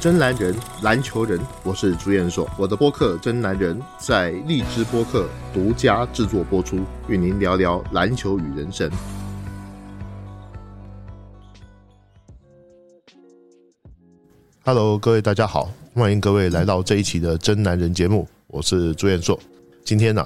真男人，篮球人，我是朱彦硕。我的播客《真男人》在荔枝播客独家制作播出，与您聊聊篮球与人生。Hello，各位大家好，欢迎各位来到这一期的《真男人》节目，我是朱彦硕。今天呢，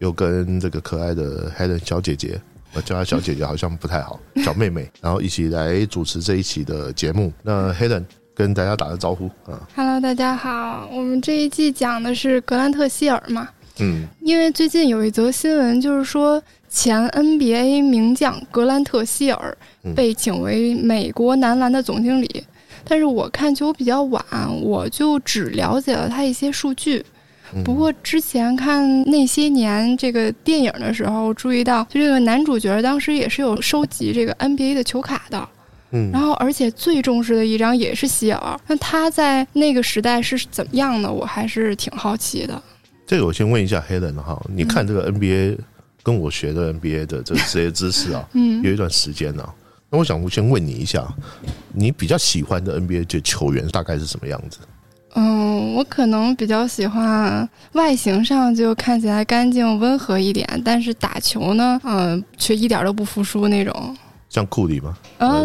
又跟这个可爱的 Helen 小姐姐，我叫她小姐姐好像不太好，小妹妹，然后一起来主持这一期的节目。那 Helen 跟大家打个招呼啊。Hello，大家好，我们这一季讲的是格兰特希尔嘛，嗯，因为最近有一则新闻，就是说前 NBA 名将格兰特希尔嗯。被请为美国男篮的总经理，但是我看球比较晚，我就只了解了他一些数据。嗯。不过之前看那些年这个电影的时候，注意到就这个男主角当时也是有收集这个 NBA 的球卡的，嗯，然后，而且最重视的一张也是希尔。那他在那个时代是怎么样的？我还是挺好奇的。这个我先问一下 Helen 哈，你看这个 NBA 跟我学的 NBA 的这这些知识啊，嗯有一段时间呢、那我想我先问你一下，你比较喜欢的 NBA 的球员大概是什么样子？嗯，我可能比较喜欢外形上就看起来干净温和一点，但是打球呢，嗯，却一点都不服输那种。像库里吗？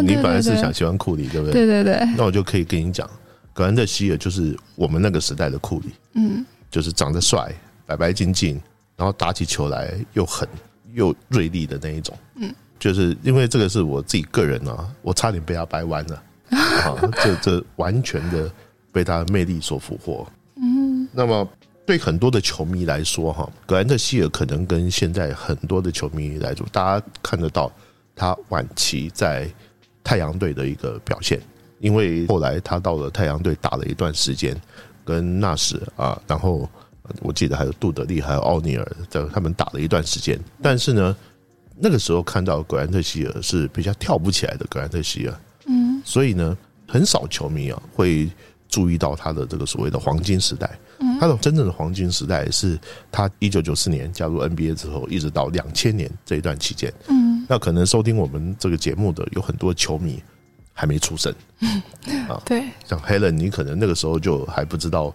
你本来是想喜欢库里，对不对？对对对，那我就可以跟你讲，格兰特希尔就是我们那个时代的库里，嗯就是长得帅、白白净净，然后打起球来又狠又锐利的那一种。嗯，就是因为这个是我自己个人啊，我差点被他掰弯了 啊，这这完全的被他的魅力所俘获。嗯那么对很多的球迷来说，哈，格兰特希尔可能跟现在很多的球迷来说，大家看得到他晚期在太阳队的一个表现，因为后来他到了太阳队打了一段时间，跟纳什啊，然后我记得还有杜德利还有奥尼尔，在他们打了一段时间，但是呢，那个时候看到格兰特希尔是比较跳不起来的格兰特希尔，嗯所以呢，很少球迷啊会注意到他的这个所谓的黄金时代。他的真正的黄金时代是他一九九四年加入 NBA 之后，一直到两千年这一段期间。嗯嗯那可能收听我们这个节目的有很多球迷还没出生 啊，对，像 Helen，你可能那个时候就还不知道，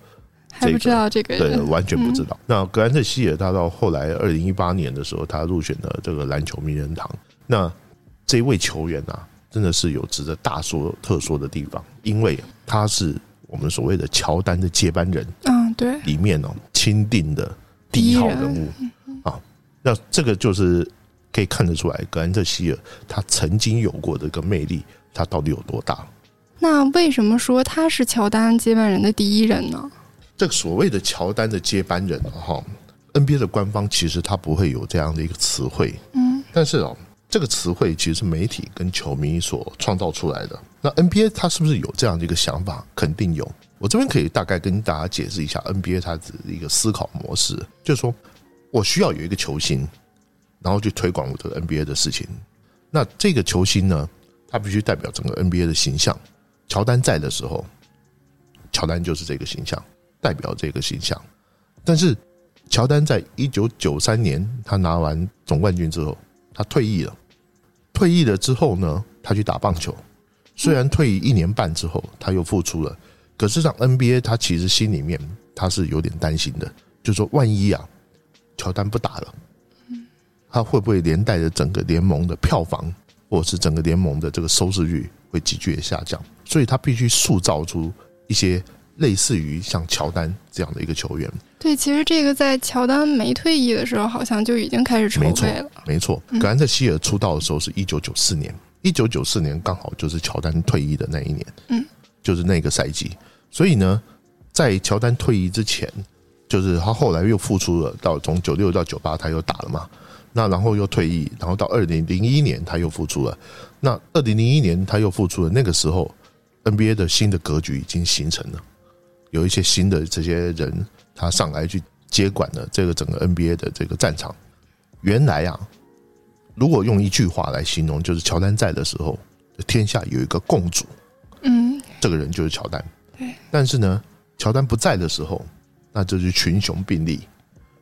还不知道这个对，完全不知道。那格兰特希尔他到后来二零一八年的时候，他入选了这个篮球名人堂。那这一位球员啊，真的是有值得大说特说的地方，因为他是我们所谓的乔丹的接班人嗯，对，里面哦钦定的第一号人物啊。那这个就是可以看得出来，格兰特希尔他曾经有过的一个魅力，他到底有多大？那为什么说他是乔丹接班人的第一人呢？这个所谓的乔丹的接班人哈，NBA 的官方其实他不会有这样的一个词汇，嗯但是哦，这个词汇其实是媒体跟球迷所创造出来的。那 NBA 他是不是有这样的一个想法？肯定有。我这边可以大概跟大家解释一下 NBA 它的一个思考模式，就是说我需要有一个球星，然后去推广我这个 NBA 的事情。那这个球星呢，他必须代表整个 NBA 的形象。乔丹在的时候，乔丹就是这个形象，代表这个形象。但是乔丹在一九九三年他拿完总冠军之后，他退役了。退役了之后呢，他去打棒球。虽然退役一年半之后，他又复出了，可是让 NBA 他其实心里面他是有点担心的，就说万一啊，乔丹不打了，他会不会连带着整个联盟的票房，或者是整个联盟的这个收视率会急剧的下降？所以他必须塑造出一些类似于像乔丹这样的一个球员。对，其实这个在乔丹没退役的时候，好像就已经开始筹备了。没错，格兰特希尔出道的时候是一九九四年，一九九四年刚好就是乔丹退役的那一年，嗯，就是那个赛季。所以呢，在乔丹退役之前，就是他后来又复出了，到从九六到九八他又打了嘛，那然后又退役，然后到二零零一年他又复出了，那二零零一年他又复出了，那个时候 NBA 的新的格局已经形成了，有一些新的这些人他上来去接管了这个整个 NBA 的这个战场。原来啊，如果用一句话来形容，就是乔丹在的时候，天下有一个共主，嗯，这个人就是乔丹。对。但是呢，乔丹不在的时候，那就是群雄并立，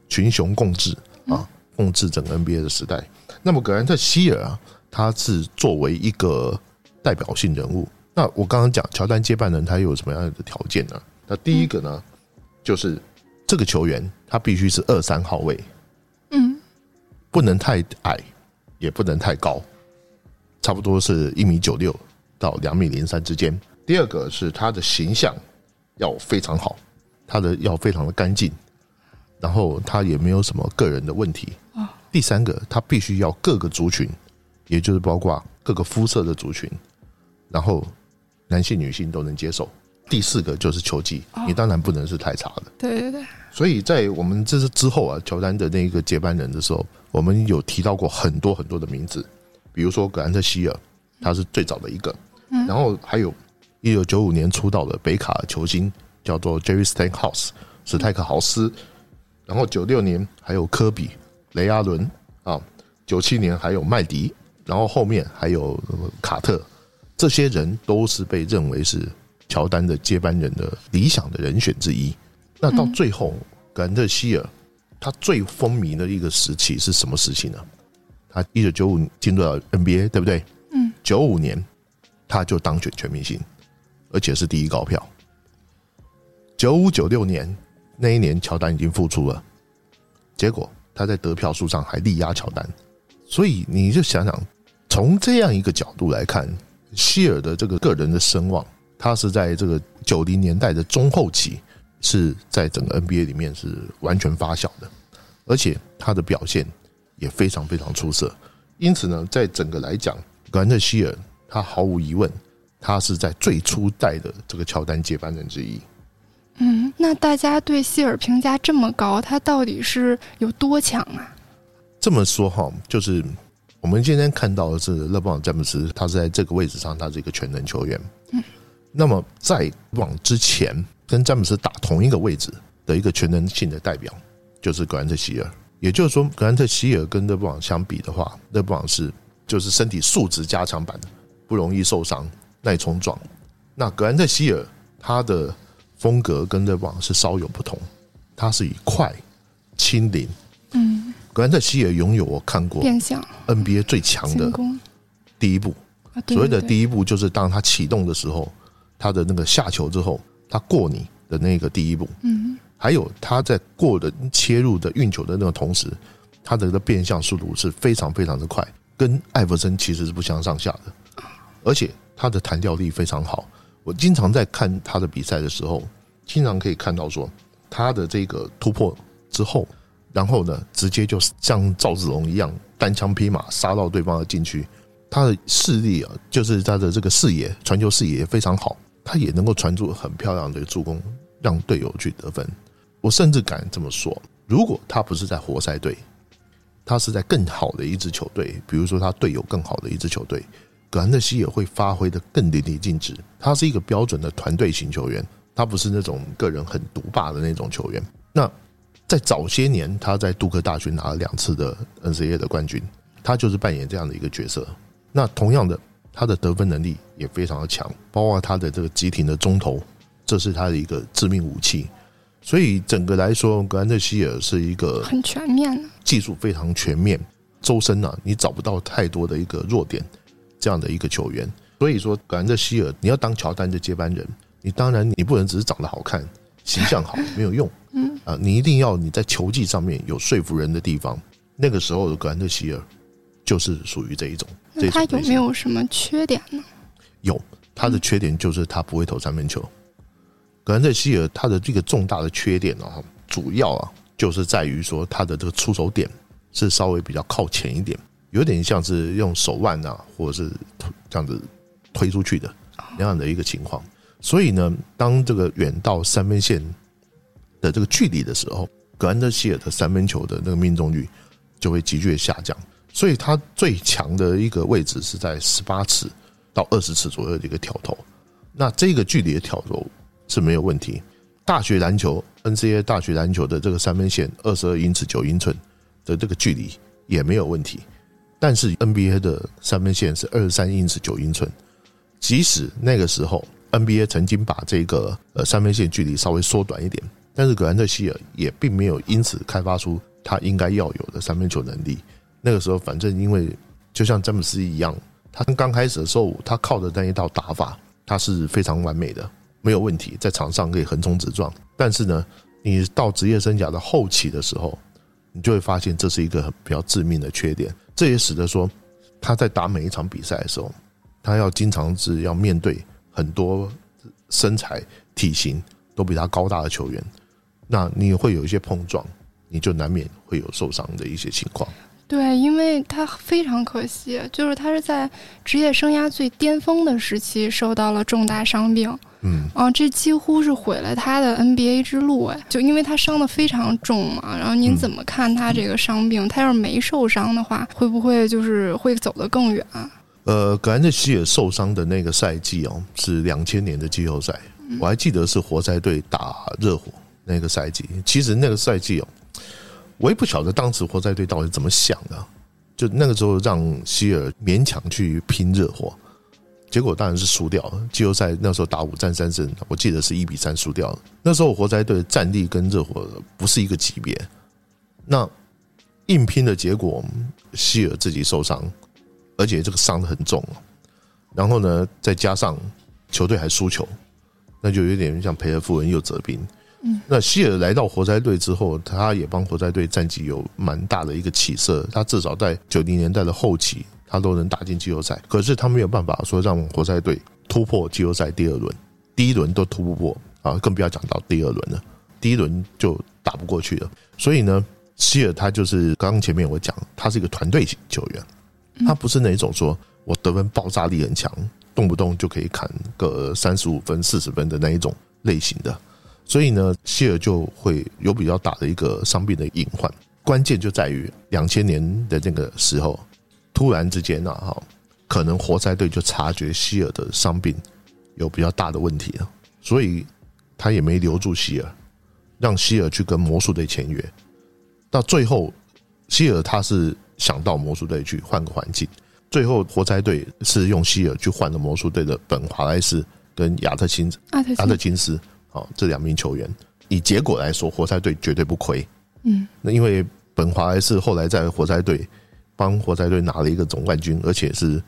群雄共治啊，共治整个 NBA 的时代。那么格兰特希尔啊，他是作为一个代表性人物。那那我刚刚讲乔丹接班人他有什么样的条件呢？那第一个呢，就是这个球员他必须是二三号位，嗯，不能太矮，也不能太高，差不多是一米九六到两米零三之间。第二个是他的形象要非常好，他的要非常的干净，然后他也没有什么个人的问题。第三个，他必须要各个族群，也就是包括各个肤色的族群，然后男性、女性都能接受。第四个就是球技，你当然不能是太差的。对对对，所以在我们这是之后啊，乔丹的那个接班人的时候，我们有提到过很多很多的名字，比如说格兰特希尔，他是最早的一个，然后还有一九九五年出道的北卡球星叫做 Jerry Stackhouse 史泰克豪斯，然后九六年还有科比。雷阿伦啊，九七年还有麦迪，然后后面还有卡特，这些人都是被认为是乔丹的接班人的理想的人选之一。那到最后，格兰特希尔他最风靡的一个时期是什么时期呢？他一九九五进入到 NBA，对不对？嗯。九五年他就当选全明星，而且是第一高票。九五九六年那一年，乔丹已经复出了，结果。他在得票数上还力压乔丹，所以你就想想，从这样一个角度来看，希尔的这个个人的声望，他是在这个九零年代的中后期，是在整个 NBA 里面是完全发酵的，而且他的表现也非常非常出色。因此呢，在整个来讲，格兰特希尔他毫无疑问，他是在最初代的这个乔丹接班人之一。嗯，那大家对希尔评价这么高，他到底是有多强啊？这么说哈，就是我们今天看到的是勒布朗詹姆斯，他是在这个位置上，他是一个全能球员。嗯，那么在往之前跟詹姆斯打同一个位置的一个全能性的代表，就是格兰特希尔。也就是说，格兰特希尔跟勒布朗相比的话，勒布朗是就是身体素质加强版的，不容易受伤，耐冲撞。那格兰特希尔他的风格跟勒布朗是稍有不同，它是以快、轻灵。嗯，格兰特希尔拥有我看过 NBA 最强的第一步。所谓的第一步，就是当他启动的时候，他的那个下球之后，他过你的那个第一步。嗯，还有他在过的切入的运球的那个同时，他的个变向速度是非常非常的快，跟艾弗森其实是不相上下的。而且他的弹跳力非常好。我经常在看他的比赛的时候，经常可以看到说他的这个突破之后，然后呢，直接就像赵子龙一样单枪匹马杀到对方的禁区。他的视力啊，就是他的这个视野传球视野也非常好，他也能够传出很漂亮的助攻，让队友去得分。我甚至敢这么说，如果他不是在活塞队，他是在更好的一支球队，比如说他队友更好的一支球队。格兰特希尔会发挥的更淋漓尽致，他是一个标准的团队型球员，他不是那种个人很独霸的那种球员。那在早些年，他在杜克大学拿了两次的 NCAA 的冠军，他就是扮演这样的一个角色。那同样的，他的得分能力也非常的强，包括他的这个急停的中投，这是他的一个致命武器。所以整个来说，格兰特希尔是一个很全面技术非常全面，周身啊，你找不到太多的一个弱点。这样的一个球员，所以说格兰特希尔，你要当乔丹的接班人，你当然你不能只是长得好看、形象好没有用，嗯啊，你一定要你在球技上面有说服人的地方。那个时候的格兰特希尔就是属于这一种。那他有没有什么缺点呢？有，他的缺点就是他不会投三分球。格兰特希尔他的这个重大的缺点啊，主要啊就是在于说他的这个出手点是稍微比较靠前一点。有点像是用手腕啊，或者是这样子推出去的那样的一个情况。所以呢，当这个远到三分线的这个距离的时候，格兰德希尔的三分球的那个命中率就会急剧下降。所以他最强的一个位置是在十八尺到二十尺左右的一个挑头。那这个距离的挑头是没有问题。大学篮球 NCAA 大学篮球的这个三分线二十二英尺九英寸的这个距离也没有问题。但是 NBA 的三分线是二十三英尺九英寸，即使那个时候 NBA 曾经把这个呃三分线距离稍微缩短一点，但是格兰特希尔也并没有因此开发出他应该要有的三分球能力。那个时候，反正因为就像詹姆斯一样，他刚开始的时候，他靠的那一套打法，他是非常完美的，没有问题，在场上可以横冲直撞。但是呢，你到职业生涯的后期的时候，你就会发现这是一个比较致命的缺点。这也使得说他在打每一场比赛的时候，他要经常是要面对很多身材体型都比他高大的球员，那你会有一些碰撞，你就难免会有受伤的一些情况。对，因为他非常可惜，就是他是在职业生涯最巅峰的时期受到了重大伤病。嗯，啊，这几乎是毁了他的 NBA 之路哎！就因为他伤的非常重嘛，然后您怎么看他这个伤病？他要是没受伤的话，会不会就是会走得更远？呃，格兰特希尔受伤的那个赛季哦，是两千年的季后赛，我还记得是活塞队打热火那个赛季。其实那个赛季哦。我也不晓得当时活塞队到底怎么想的，就那个时候让希尔勉强去拼热火，结果当然是输掉了。季后赛那时候打五战三胜，我记得是一比三输掉了。那时候活塞队战力跟热火不是一个级别，那硬拼的结果，希尔自己受伤，而且这个伤的很重，然后呢，再加上球队还输球，那就有点像赔了夫人又折兵。嗯，那希尔来到活塞队之后，他也帮活塞队战绩有蛮大的一个起色。他至少在九零年代的后期，他都能打进季后赛。可是他没有办法说让活塞队突破季后赛第二轮，第一轮都突不破啊，更不要讲到第二轮了。第一轮就打不过去了。所以呢，希尔他就是刚刚前面我讲，他是一个团队型球员，他不是那种说我得分爆炸力很强，动不动就可以砍个三十五分、四十分的那一种类型的。所以呢，希尔就会有比较大的一个伤病的隐患。关键就在于两千年的那个时候，突然之间啊，哈，可能活塞队就察觉希尔的伤病有比较大的问题了，所以他也没留住希尔，让希尔去跟魔术队签约。到最后，希尔他是想到魔术队去换个环境，最后活塞队是用希尔去换了魔术队的本华莱士跟亚特金亚特金斯。好，这两名球员以结果来说，活塞队绝对不亏。嗯，那因为本华莱士后来在活塞队帮活塞队拿了一个总冠军，而且是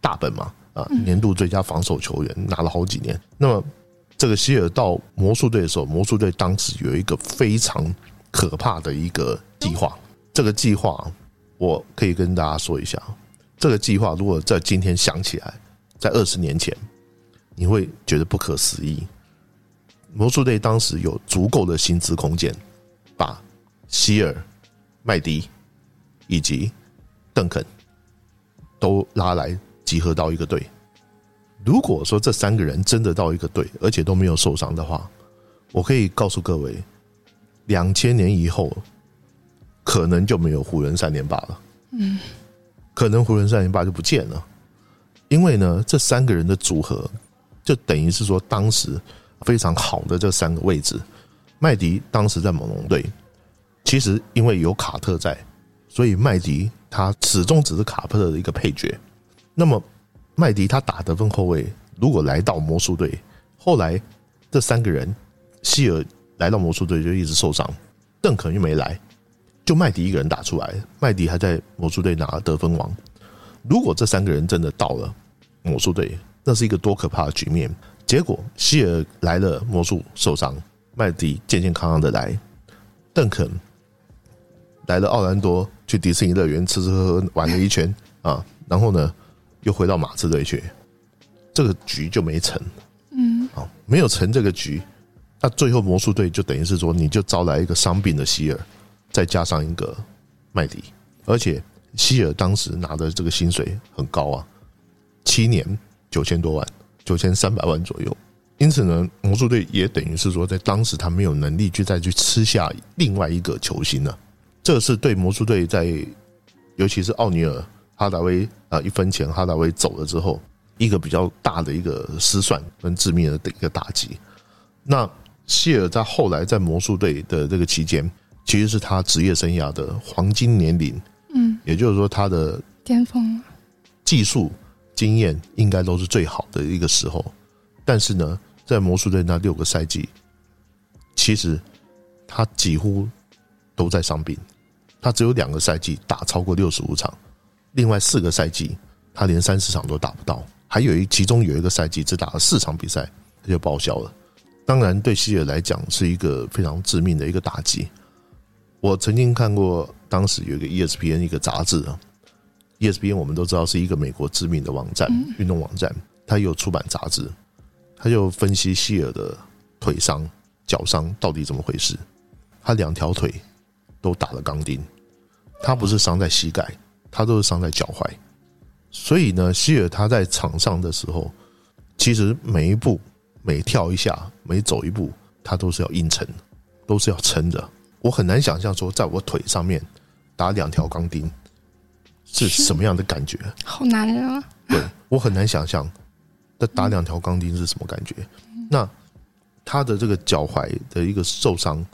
大本嘛，啊，年度最佳防守球员拿了好几年。那么这个希尔到魔术队的时候，魔术队当时有一个非常可怕的一个计划。这个计划我可以跟大家说一下，这个计划如果在今天想起来，在二十年前，你会觉得不可思议。魔术队当时有足够的薪资空间，把希尔、麦迪以及邓肯都拉来集合到一个队。如果说这三个人真的到一个队，而且都没有受伤的话，我可以告诉各位，两千年以后可能就没有湖人三连霸了。嗯，可能湖人三连霸就不见了，因为呢，这三个人的组合就等于是说当时。非常好的这三个位置，麦迪当时在猛龙队，其实因为有卡特在，所以麦迪他始终只是卡特的一个配角。那么麦迪他打得分后卫，如果来到魔术队，后来这三个人，希尔来到魔术队就一直受伤，邓肯又没来，就麦迪一个人打出来，麦迪还在魔术队拿了得分王。如果这三个人真的到了魔术队，那是一个多可怕的局面。结果希尔来了，魔术受伤，麦迪健健康康的来，邓肯来了奥兰多，去迪士尼乐园吃吃喝喝玩了一圈啊，然后呢又回到马刺队去，这个局就没成，嗯，啊，没有成这个局，那最后魔术队就等于是说，你就招来一个伤病的希尔，再加上一个麦迪，而且希尔当时拿的这个薪水很高啊，七年九千多万。九千三百万左右，因此呢，魔术队也等于是说，在当时他没有能力去再去吃下另外一个球星了。这是对魔术队在，尤其是奥尼尔、哈达威啊一分钱哈达威走了之后，一个比较大的一个失算跟致命的一个打击。那希尔在后来在魔术队的这个期间，其实是他职业生涯的黄金年龄，嗯，也就是说他的巅峰技术。经验应该都是最好的一个时候，但是呢，在魔术队那六个赛季，其实他几乎都在伤病，他只有两个赛季打超过六十五场，另外四个赛季他连三十场都打不到。还有一其中有一个赛季只打了四场比赛，他就报销了。当然，对希尔来讲是一个非常致命的一个打击。我曾经看过，当时有一个 ESPN 一个杂志啊，ESPN 我们都知道是一个美国知名的网站，运动网站，它有出版杂志，它就分析希尔的腿伤、脚伤到底怎么回事。他两条腿都打了钢钉，他不是伤在膝盖，他都是伤在脚踝。所以呢，希尔他在场上的时候，其实每一步。每跳一下，每走一步，他都是要硬撑，都是要撑着。我很难想象说，在我腿上面打两条钢钉是什么样的感觉。好男人啊！对我很难想象，那打两条钢钉是什么感觉。那他的这个脚踝的一个受伤，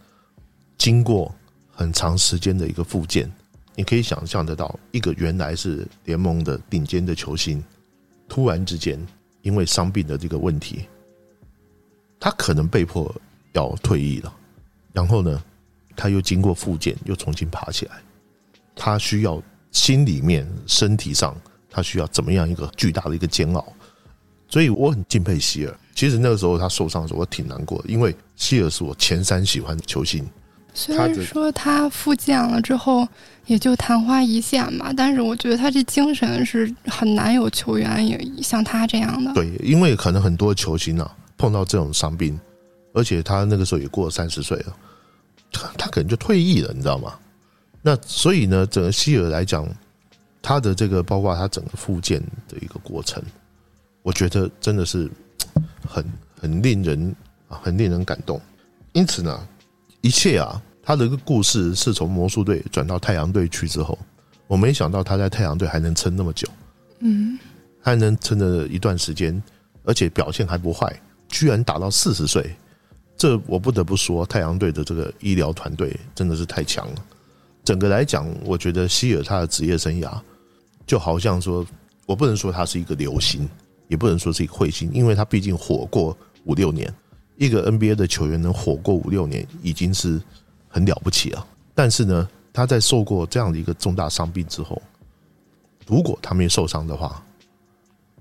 经过很长时间的一个复健，你可以想象得到，一个原来是联盟的顶尖的球星，突然之间因为伤病的这个问题。他可能被迫要退役了，然后呢，他又经过复健，又重新爬起来。他需要心里面、身体上，他需要怎么样一个巨大的一个煎熬？所以我很敬佩希尔。其实那个时候他受伤的时候，我挺难过的，因为希尔是我前三喜欢的球星。虽然说他复健了之后也就昙花一现嘛，但是我觉得他这精神是很难有球员也像他这样的。对，因为可能很多球星啊。碰到这种伤病，而且他那个时候也过了三十岁了，他他可能就退役了，你知道吗？那所以呢，整个希尔来讲，他的这个包括他整个复健的一个过程，我觉得真的是很很令人啊，很令人感动。因此呢，一切啊，他的一个故事是从魔术队转到太阳队去之后，我没想到他在太阳队还能撑那么久，嗯，还能撑了一段时间，而且表现还不坏。居然打到四十岁，这我不得不说，太阳队的这个医疗团队真的是太强了。整个来讲，我觉得希尔他的职业生涯就好像说，我不能说他是一个流星，也不能说是一个彗星，因为他毕竟火过五六年。一个 NBA 的球员能火过五六年，已经是很了不起了。但是呢，他在受过这样的一个重大伤病之后，如果他没受伤的话，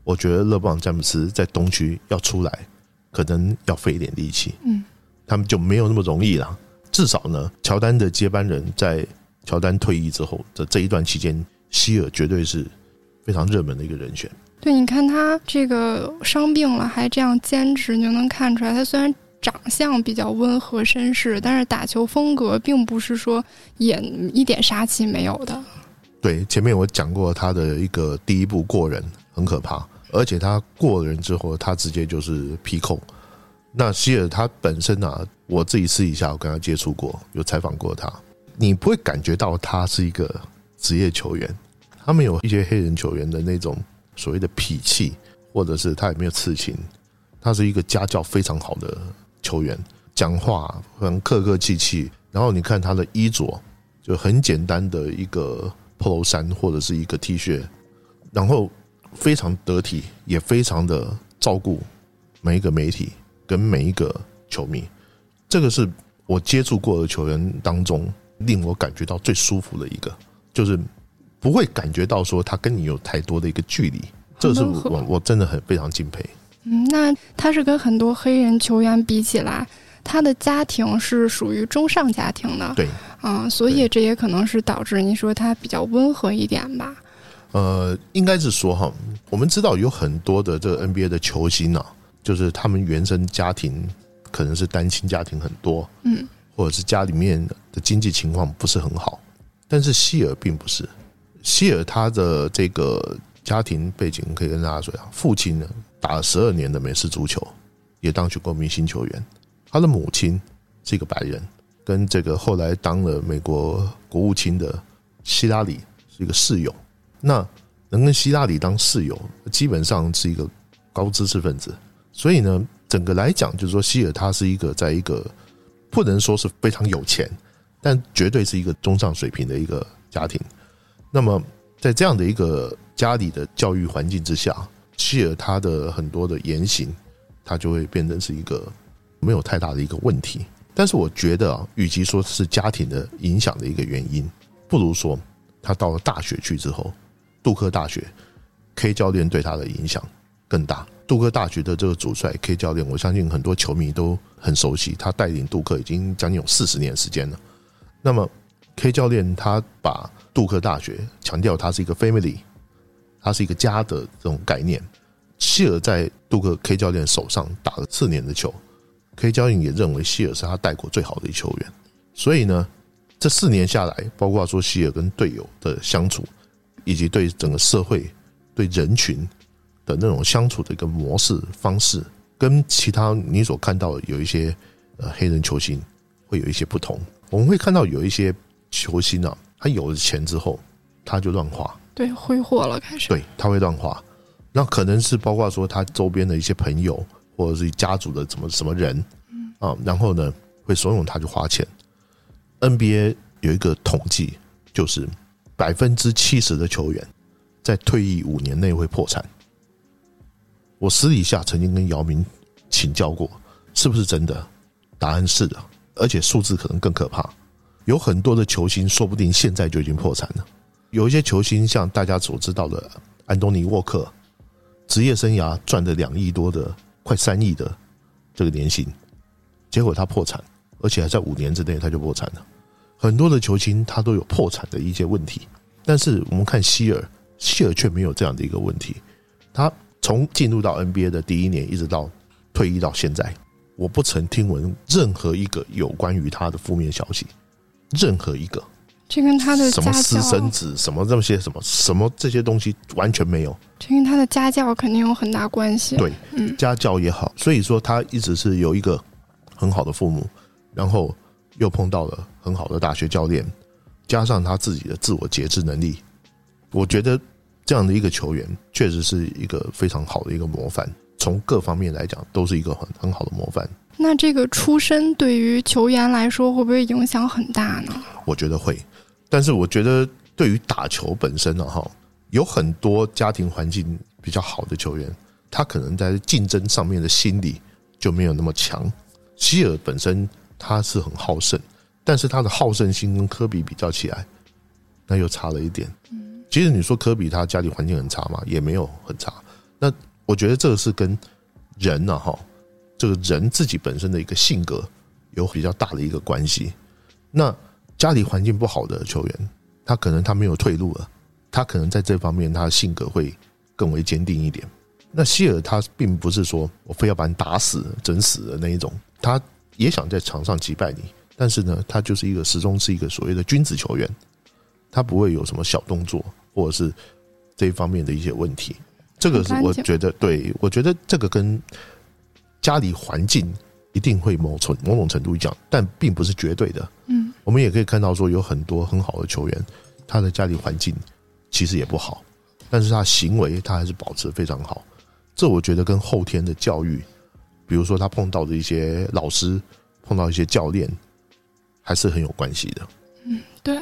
我觉得勒布朗詹姆斯在东区要出来。可能要费一点力气，嗯，他们就没有那么容易了。至少呢，乔丹的接班人在乔丹退役之后的这一段期间，希尔绝对是非常热门的一个人选。对，你看他这个伤病了还这样坚持，你就能看出来，他虽然长相比较温和绅士，但是打球风格并不是说也一点杀气没有的。对，前面我讲过他的一个第一步过人很可怕。而且他过人之后，他直接就是劈扣。那希尔他本身啊，我自己私底下我跟他接触过，有采访过他，你不会感觉到他是一个职业球员。他们有一些黑人球员的那种所谓的痞气，或者是他也没有刺青。他是一个家教非常好的球员，讲话很客客气气。然后你看他的衣着，就很简单的一个 polo 衫或者是一个 T 恤，然后。非常得体，也非常的照顾每一个媒体跟每一个球迷。这个是我接触过的球员当中令我感觉到最舒服的一个，就是不会感觉到说他跟你有太多的一个距离。这是我我真的很非常敬佩。嗯，那他是跟很多黑人球员比起来，他的家庭是属于中上家庭的。对，啊，所以这也可能是导致你说他比较温和一点吧。呃，应该是说哈，我们知道有很多的这个 NBA 的球星啊，就是他们原生家庭可能是单亲家庭很多，嗯，或者是家里面的经济情况不是很好，但是希尔并不是，希尔他的这个家庭背景可以跟大家说啊，父亲呢打了十二年的美式足球，也当选过明星球员，他的母亲是一个白人，跟这个后来当了美国国务卿的希拉里是一个室友。那能跟希拉里当室友，基本上是一个高知识分子。所以呢，整个来讲，就是说，希尔他是一个在一个不能说是非常有钱，但绝对是一个中上水平的一个家庭。那么，在这样的一个家里的教育环境之下，希尔他的很多的言行，他就会变成是一个没有太大的一个问题。但是，我觉得啊，与其说是家庭的影响的一个原因，不如说他到了大学去之后。杜克大学 K 教练对他的影响更大。杜克大学的这个主帅 K 教练，我相信很多球迷都很熟悉，他带领杜克已经将近有四十年时间了。那么 K 教练他把杜克大学强调它是一个 family，它是一个家的这种概念。希尔在杜克 K 教练手上打了四年的球，K 教练也认为希尔是他带过最好的一球员。所以呢，这四年下来，包括说希尔跟队友的相处，以及对整个社会、对人群的那种相处的一个模式方式，跟其他你所看到的有一些呃黑人球星会有一些不同。我们会看到有一些球星啊，他有了钱之后，他就乱花，对，挥霍了开始，对，他会乱花。那可能是包括说他周边的一些朋友，或者是家族的什么什么人，嗯啊，然后呢会怂恿他去花钱。NBA 有一个统计，就是百分之七十的球员在退役五年内会破产。我私底下曾经跟姚明请教过，是不是真的？答案是的，而且数字可能更可怕。有很多的球星说不定现在就已经破产了。有一些球星像大家所知道的安东尼沃克。职业生涯赚的两亿多的，快三亿的这个年薪，结果他破产，而且还在五年之内他就破产了。很多的球星他都有破产的一些问题，但是我们看希尔，希尔却没有这样的一个问题。他从进入到 NBA 的第一年，一直到退役到现在，我不曾听闻任何一个有关于他的负面消息，任何一个。这跟他的什么私生子什么这些什么什么这些东西完全没有。这跟他的家教肯定有很大关系。对，嗯，家教也好，所以说他一直是有一个很好的父母，然后又碰到了很好的大学教练，加上他自己的自我节制能力，我觉得这样的一个球员确实是一个非常好的一个模范。从各方面来讲，都是一个很很好的模范。那这个出身对于球员来说，会不会影响很大呢？我觉得会。但是我觉得，对于打球本身呢，哈，有很多家庭环境比较好的球员，他可能在竞争上面的心理就没有那么强。希尔本身他是很好胜，但是他的好胜心跟科比比较起来，那又差了一点。其实你说科比他家里环境很差嘛，也没有很差。那我觉得这个是跟人呢，哈，这个人自己本身的一个性格有比较大的一个关系。那。家里环境不好的球员，他可能他没有退路了，他可能在这方面他的性格会更为坚定一点。那希尔他并不是说我非要把你打死、整死的那一种，他也想在场上击败你，但是呢，他就是一个始终是一个所谓的君子球员，他不会有什么小动作或者是这一方面的一些问题。这个是我觉得，对我觉得这个跟家里环境。一定会某程某种程度讲，但并不是绝对的。嗯，我们也可以看到说，有很多很好的球员，他的家里环境其实也不好，但是他行为他还是保持非常好。这我觉得跟后天的教育，比如说他碰到的一些老师，碰到一些教练，还是很有关系的。嗯，对。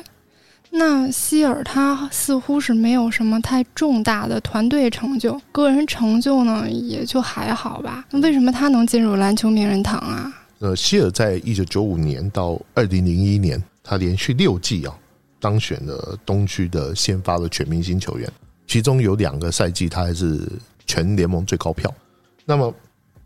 那希尔他似乎是没有什么太重大的团队成就，个人成就呢也就还好吧。那为什么他能进入篮球名人堂啊？呃，希尔在一九九五年到二零零一年，他连续六季啊当选了东区的先发的全明星球员，其中有两个赛季他还是全联盟最高票。那么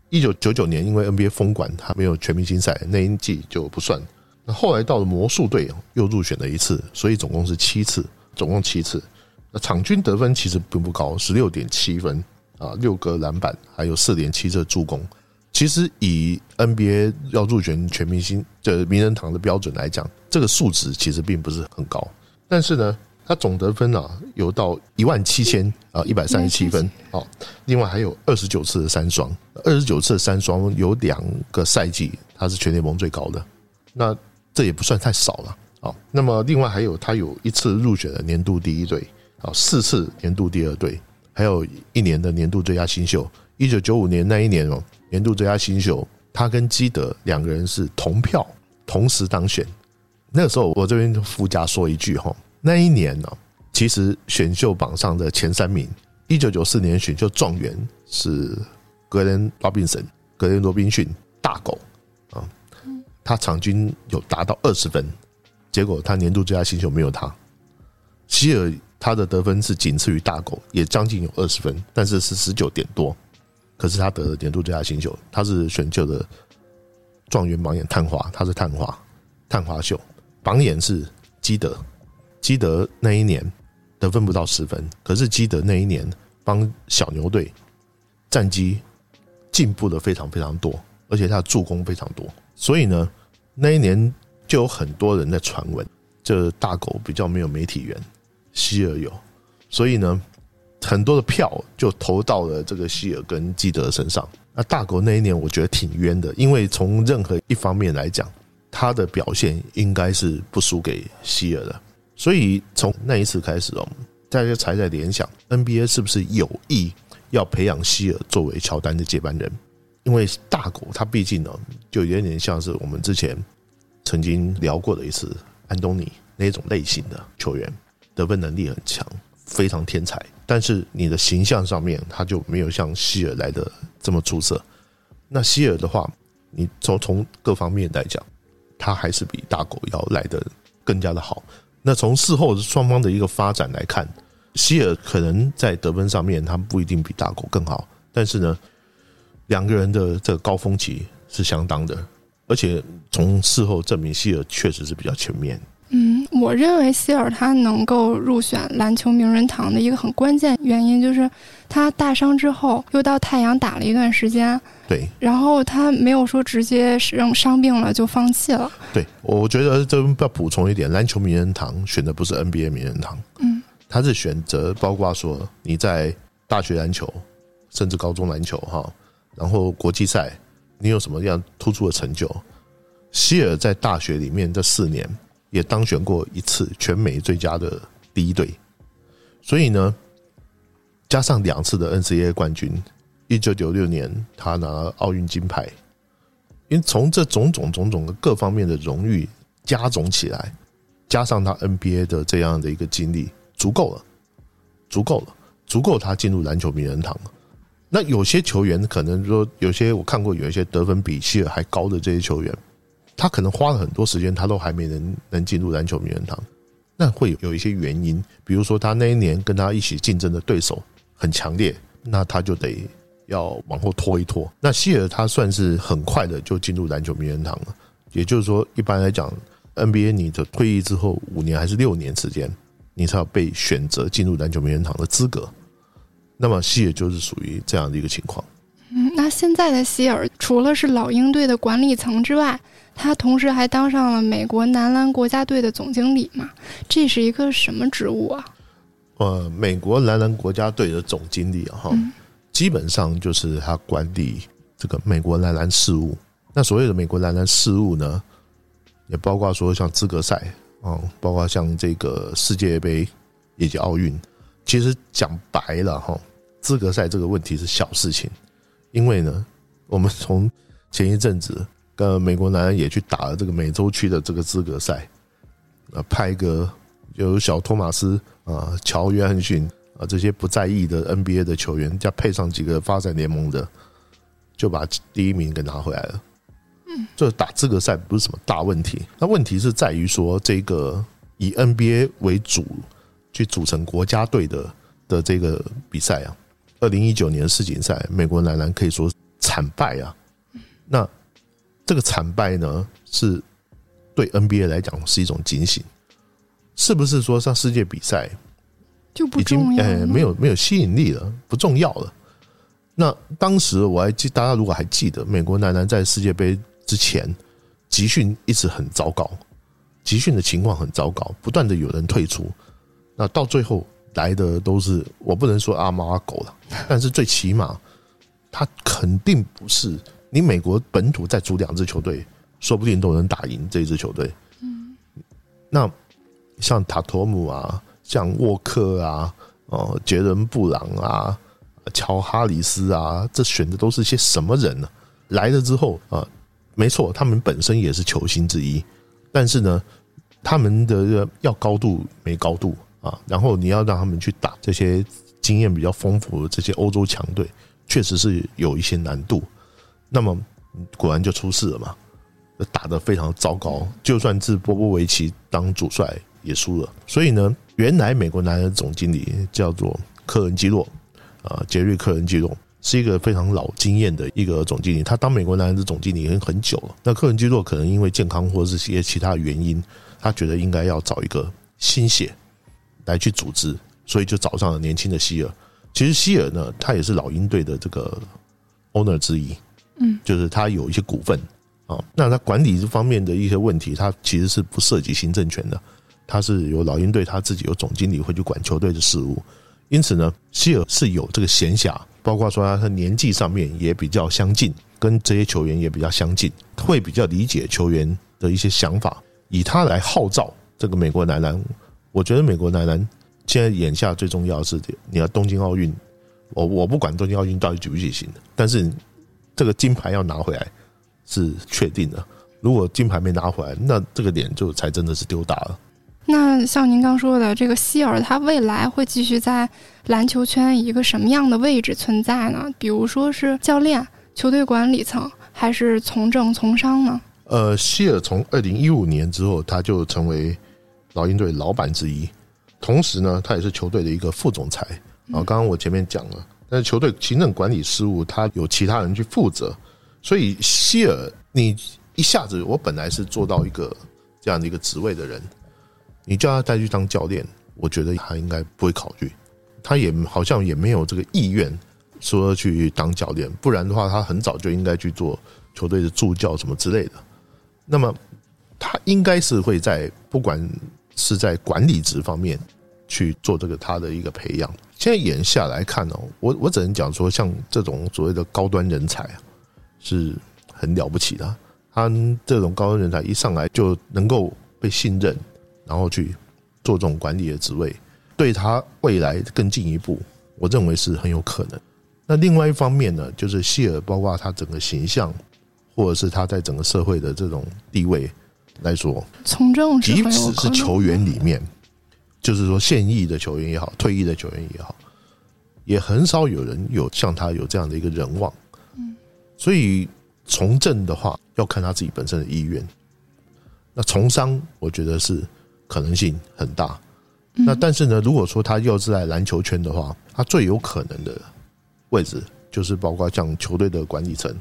一九九九年因为 NBA 封管，他没有全明星赛，那一季就不算。那后来到了魔术队又入选了一次，所以总共是七次，总共七次。那场均得分其实并不高，十六点七分啊，六个篮板，还有四点七次助攻。其实以 NBA 要入选全明星的名人堂的标准来讲，这个数值其实并不是很高。但是呢，他总得分啊有到一万七千啊一百三十七分啊，另外还有二十九次的三双，二十九次的三双有两个赛季他是全联盟最高的。那这也不算太少了啊。那么另外还有他有一次入选了年度第一队啊，四次年度第二队，还有一年的年度最佳新秀。一九九五年那一年哦，年度最佳新秀，他跟基德两个人是同票同时当选。那个时候我这边附加说一句哈，那一年呢，其实选秀榜上的前三名，一九九四年选秀状元是格林罗宾森，格林罗宾逊大狗。他场均有达到二十分，结果他年度最佳新秀没有他。希尔他的得分是仅次于大狗，也将近有二十分，但是是十九点多。可是他得了年度最佳新秀，他是选秀的状元榜眼探花，他是探花，探花秀榜眼是基德，基德那一年得分不到十分，可是基德那一年帮小牛队战绩进步的非常非常多，而且他的助攻非常多，所以呢，那一年就有很多人在传闻，这大狗比较没有媒体缘，希尔有，所以呢。很多的票就投到了这个希尔跟基德身上。那大狗那一年，我觉得挺冤的，因为从任何一方面来讲，他的表现应该是不输给希尔的。所以从那一次开始哦，大家才在联想 NBA 是不是有意要培养希尔作为乔丹的接班人？因为大狗他毕竟呢，就有点像是我们之前曾经聊过的一次安东尼那种类型的球员，得分能力很强。非常天才，但是你的形象上面他就没有像希尔来的这么出色。那希尔的话，你从从各方面来讲，他还是比大狗要来的更加的好。那从事后双方的一个发展来看，希尔可能在得分上面他不一定比大狗更好，但是呢，两个人的这个高峰期是相当的，而且从事后证明希尔确实是比较全面。嗯，我认为希尔他能够入选篮球名人堂的一个很关键原因，就是他大伤之后又到太阳打了一段时间，对，然后他没有说直接让伤病了就放弃了。对，我觉得这要补充一点，篮球名人堂选的不是 NBA 名人堂，嗯，他是选择包括说你在大学篮球，甚至高中篮球哈，然后国际赛你有什么样突出的成就？希尔在大学里面这四年。也当选过一次全美最佳的第一队，所以呢，加上两次的 NCAA 冠军，一九九六年他拿奥运金牌，因为从这种种种种的各方面的荣誉加总起来，加上他 NBA 的这样的一个经历，足够了，足够了，足够他进入篮球名人堂了。那有些球员可能说，有些我看过有一些得分比希尔还高的这些球员。他可能花了很多时间，他都还没能能进入篮球名人堂，那会有有一些原因，比如说他那一年跟他一起竞争的对手很强烈，那他就得要往后拖一拖。那希尔他算是很快的就进入篮球名人堂了，也就是说，一般来讲，NBA 你的退役之后五年还是六年时间，你才有被选择进入篮球名人堂的资格。那么希尔就是属于这样的一个情况。嗯，那现在的希尔除了是老鹰队的管理层之外，他同时还当上了美国男篮国家队的总经理嘛？这是一个什么职务啊？呃，美国男篮国家队的总经理哈，基本上就是他管理这个美国男篮事务。那所有的美国男篮事务呢，也包括说像资格赛啊，包括像这个世界杯以及奥运。其实讲白了哈，资格赛这个问题是小事情，因为呢，我们从前一阵子。跟美国男人也去打了这个美洲区的这个资格赛，啊，派一个有小托马斯啊、乔约翰逊啊这些不在意的 NBA 的球员，加配上几个发展联盟的，就把第一名给拿回来了。嗯，这打资格赛不是什么大问题，那问题是在于说这个以 NBA 为主去组成国家队的的这个比赛啊，二零一九年世锦赛，美国男篮可以说惨败啊，那。这个惨败呢，是对 NBA 来讲是一种警醒，是不是说上世界比赛就不重要？呃，没有没有吸引力了，不重要了。那当时我还记，大家如果还记得，美国男篮在世界杯之前集训一直很糟糕，集训的情况很糟糕，不断的有人退出。那到最后来的都是我不能说阿猫阿狗了，但是最起码他肯定不是。你美国本土再组两支球队，说不定都能打赢这一支球队。嗯，那像塔托姆啊，像沃克啊，哦，杰伦布朗啊，乔哈里斯啊，这选的都是些什么人呢？来了之后啊，没错，他们本身也是球星之一，但是呢，他们的要高度没高度啊，然后你要让他们去打这些经验比较丰富的这些欧洲强队，确实是有一些难度。那么果然就出事了嘛，打得非常糟糕，就算是波波维奇当主帅也输了。所以呢，原来美国男人总经理叫做科恩基洛，啊，杰瑞科恩基洛是一个非常老经验的一个总经理，他当美国男篮的总经理已经很久了。那克伦基洛可能因为健康或者是些其他原因，他觉得应该要找一个新血来去组织，所以就找上了年轻的希尔。其实希尔呢，他也是老鹰队的这个 owner 之一，嗯，就是他有一些股份啊。那他管理这方面的一些问题，他其实是不涉及行政权的，他是由老鹰队他自己有总经理会去管球队的事务。因此呢，希尔是有这个闲暇，包括说他年纪上面也比较相近，跟这些球员也比较相近，会比较理解球员的一些想法，以他来号召这个美国男篮。我觉得美国男篮现在眼下最重要的是，你要东京奥运，我我不管东京奥运到底举不举行，但是这个金牌要拿回来是确定的。如果金牌没拿回来，那这个脸就才真的是丢大了。那像您刚说的，这个希尔他未来会继续在篮球圈以一个什么样的位置存在呢？比如说是教练、球队管理层，还是从政从商呢？呃，希尔从二零一五年之后，他就成为老鹰队老板之一，同时呢，他也是球队的一个副总裁啊。刚刚我前面讲了，但是球队行政管理事务他有其他人去负责，所以希尔你一下子，我本来是做到一个这样的一个职位的人。你叫他再去当教练，我觉得他应该不会考虑，他也好像也没有这个意愿说去当教练，不然的话，他很早就应该去做球队的助教什么之类的。那么，他应该是会在不管是在管理职方面去做这个他的一个培养。现在眼下来看哦，我我只能讲说，像这种所谓的高端人才啊，是很了不起的。他这种高端人才一上来就能够被信任。然后去做这种管理的职位，对他未来更进一步，我认为是很有可能。那另外一方面呢，就是希尔，包括他整个形象，或者是他在整个社会的这种地位来说，从政，即使是球员里面，就是说现役的球员也好，退役的球员也好，也很少有人有像他有这样的一个人望。嗯，所以从政的话，要看他自己本身的意愿。那从商，我觉得是。可能性很大，那但是呢，如果说他要是在篮球圈的话，他最有可能的位置就是包括像球队的管理层，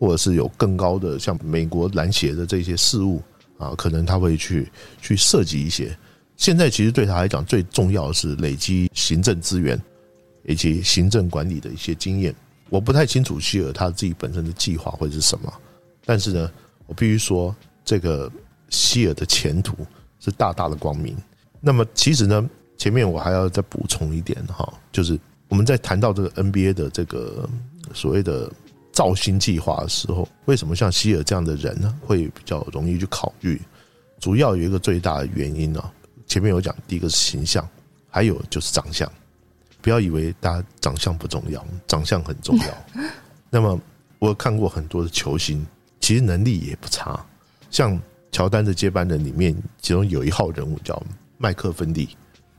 或者是有更高的像美国篮协的这些事务啊，可能他会去去设计一些。现在其实对他来讲，最重要的是累积行政资源以及行政管理的一些经验。我不太清楚希尔他自己本身的计划会是什么，但是呢，我必须说，这个希尔的前途。是大大的光明。那么，其实呢，前面我还要再补充一点哈，就是我们在谈到这个 NBA 的这个所谓的造星计划的时候，为什么像希尔这样的人呢，会比较容易去考虑？主要有一个最大的原因呢，前面有讲，第一个是形象，还有就是长相。不要以为大家长相不重要，长相很重要。那么，我看过很多的球星，其实能力也不差，像。乔丹的接班人里面，其中有一号人物叫麦克芬利，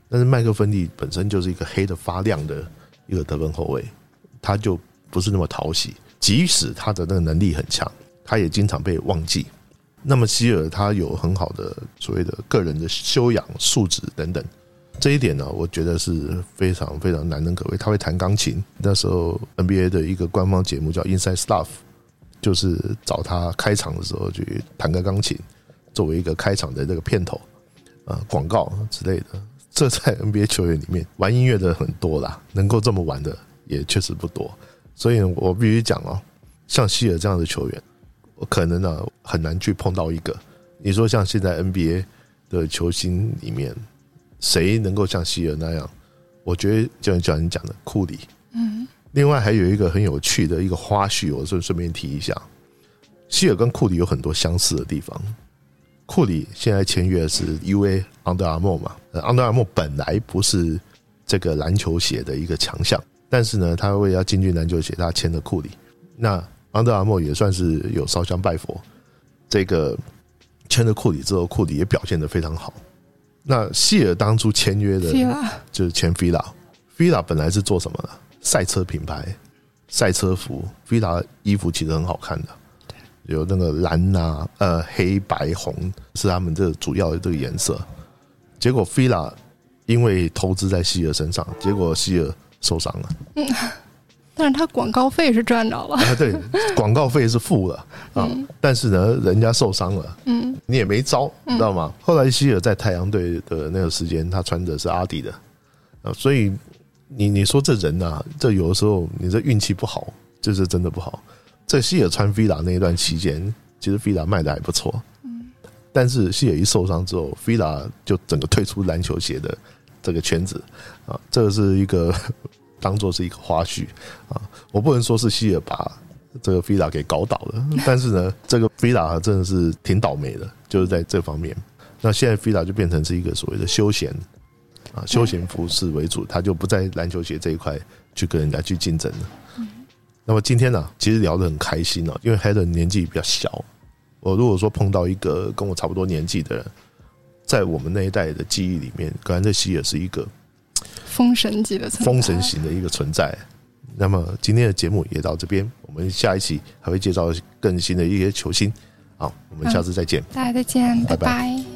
但是麦克芬利本身就是一个黑的发亮的一个得分后卫，他就不是那么讨喜。即使他的那个能力很强，他也经常被忘记。那么希尔他有很好的所谓的个人的修养素质等等，这一点呢，我觉得是非常非常难能可贵。他会弹钢琴，那时候 NBA 的一个官方节目叫 Inside Stuff，就是找他开场的时候去弹个钢琴。作为一个开场的这个片头，啊，广告之类的，这在 NBA 球员里面玩音乐的很多啦，能够这么玩的也确实不多。所以我必须讲哦，像希尔这样的球员，我可能呢很难去碰到一个。你说像现在 NBA 的球星里面，谁能够像希尔那样？我觉得就像你讲的库里，嗯，另外还有一个很有趣的一个花絮，我顺顺便提一下，希尔跟库里有很多相似的地方。库里现在签约的是 U A Under Armour 嘛？Under Armour 本来不是这个篮球鞋的一个强项，但是呢，他为了要进军篮球鞋，他签了库里。那 Under Armour 也算是有烧香拜佛。这个签了库里之后，库里也表现的非常好。那希尔当初签约的，就是签 Fila，Fila 本来是做什么的？赛车品牌，赛车服，Fila 衣服其实很好看的。有那个蓝呐，呃，黑白红是他们这主要的这个颜色。结果菲拉因为投资在希尔身上，结果希尔受伤了。嗯 但是他广告费是赚着了，啊，对，广告费是付了 啊，但是呢，人家受伤了，嗯，你也没招，你知道吗？后来希尔在太阳队的那个时间，他穿的是阿迪的啊，所以你你说这人呐，这有的时候你这运气不好，就是真的不好。在希尔穿 fila 那一段期间，其实 fila 卖的还不错，嗯，但是希尔一受伤之后，fila 就整个退出篮球鞋的这个圈子啊，这个是一个 当做是一个花絮啊，我不能说是希尔把这个 fila 给搞倒了，但是呢，这个 fila 真的是挺倒霉的，就是在这方面。那现在 fila 就变成是一个所谓的休闲啊，休闲服饰为主，他就不在篮球鞋这一块去跟人家去竞争了。那么今天呢，其实聊得很开心哦，因为 Helen 年纪比较小。我如果说碰到一个跟我差不多年纪的人，在我们那一代的记忆里面，格兰特希尔是一个封神级的存在，封神型的一个存在。那么今天的节目也到这边，我们下一期还会介绍更新的一些球星。好，我们下次再见，大家再见，拜拜拜